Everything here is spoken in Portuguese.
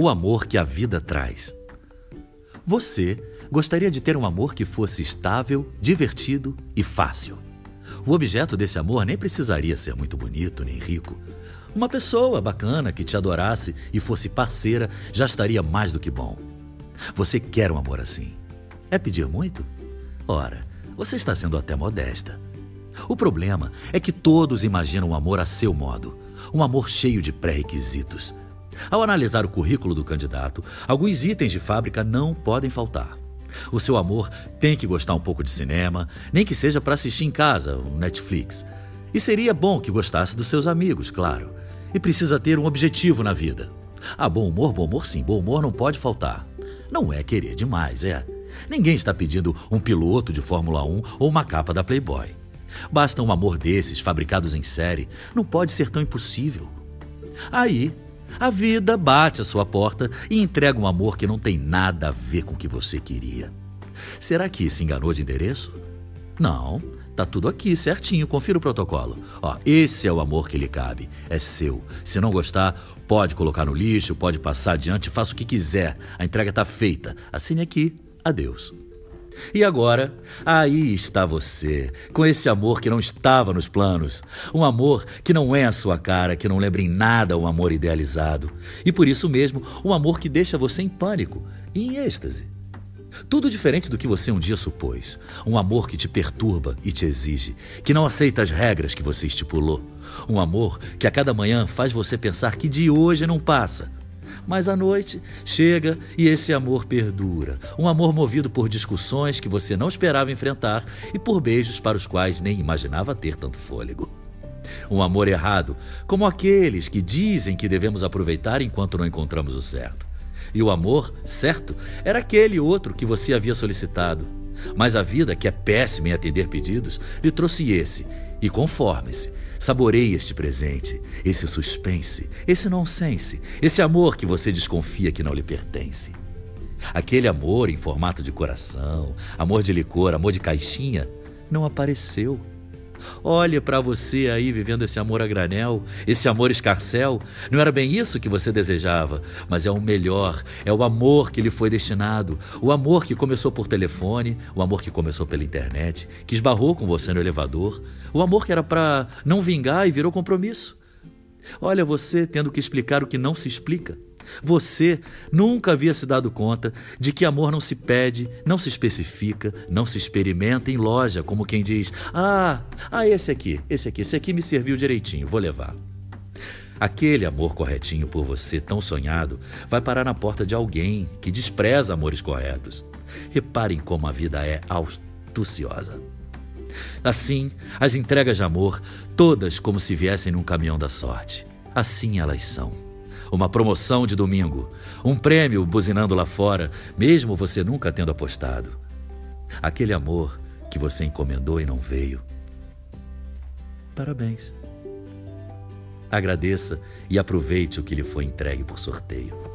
O amor que a vida traz. Você gostaria de ter um amor que fosse estável, divertido e fácil. O objeto desse amor nem precisaria ser muito bonito nem rico. Uma pessoa bacana que te adorasse e fosse parceira já estaria mais do que bom. Você quer um amor assim? É pedir muito? Ora, você está sendo até modesta. O problema é que todos imaginam o amor a seu modo, um amor cheio de pré-requisitos. Ao analisar o currículo do candidato, alguns itens de fábrica não podem faltar. O seu amor tem que gostar um pouco de cinema, nem que seja para assistir em casa, um Netflix. E seria bom que gostasse dos seus amigos, claro. E precisa ter um objetivo na vida. Ah, bom humor, bom humor sim, bom humor não pode faltar. Não é querer demais, é. Ninguém está pedindo um piloto de Fórmula 1 ou uma capa da Playboy. Basta um amor desses, fabricados em série. Não pode ser tão impossível. Aí, a vida bate à sua porta e entrega um amor que não tem nada a ver com o que você queria. Será que se enganou de endereço? Não, tá tudo aqui certinho, confira o protocolo. Ó, esse é o amor que lhe cabe, é seu. Se não gostar, pode colocar no lixo, pode passar adiante, faça o que quiser. A entrega tá feita. Assine aqui. Adeus. E agora, aí está você, com esse amor que não estava nos planos. Um amor que não é a sua cara, que não lembra em nada um amor idealizado. E por isso mesmo, um amor que deixa você em pânico e em êxtase. Tudo diferente do que você um dia supôs. Um amor que te perturba e te exige, que não aceita as regras que você estipulou. Um amor que a cada manhã faz você pensar que de hoje não passa mas à noite chega e esse amor perdura. Um amor movido por discussões que você não esperava enfrentar e por beijos para os quais nem imaginava ter tanto fôlego. Um amor errado, como aqueles que dizem que devemos aproveitar enquanto não encontramos o certo. E o amor certo era aquele outro que você havia solicitado. Mas a vida, que é péssima em atender pedidos, lhe trouxe esse. E conforme-se, saboreie este presente, esse suspense, esse nonsense, esse amor que você desconfia que não lhe pertence. Aquele amor em formato de coração, amor de licor, amor de caixinha, não apareceu. Olhe para você aí vivendo esse amor a granel, esse amor escarcel. Não era bem isso que você desejava, mas é o melhor, é o amor que lhe foi destinado. O amor que começou por telefone, o amor que começou pela internet, que esbarrou com você no elevador, o amor que era para não vingar e virou compromisso. Olha você tendo que explicar o que não se explica. Você nunca havia se dado conta de que amor não se pede, não se especifica, não se experimenta em loja, como quem diz: Ah, ah, esse aqui, esse aqui, esse aqui me serviu direitinho, vou levar. Aquele amor corretinho por você, tão sonhado, vai parar na porta de alguém que despreza amores corretos. Reparem como a vida é astuciosa. Assim, as entregas de amor, todas como se viessem num caminhão da sorte. Assim elas são uma promoção de domingo, um prêmio buzinando lá fora, mesmo você nunca tendo apostado. Aquele amor que você encomendou e não veio. Parabéns. Agradeça e aproveite o que lhe foi entregue por sorteio.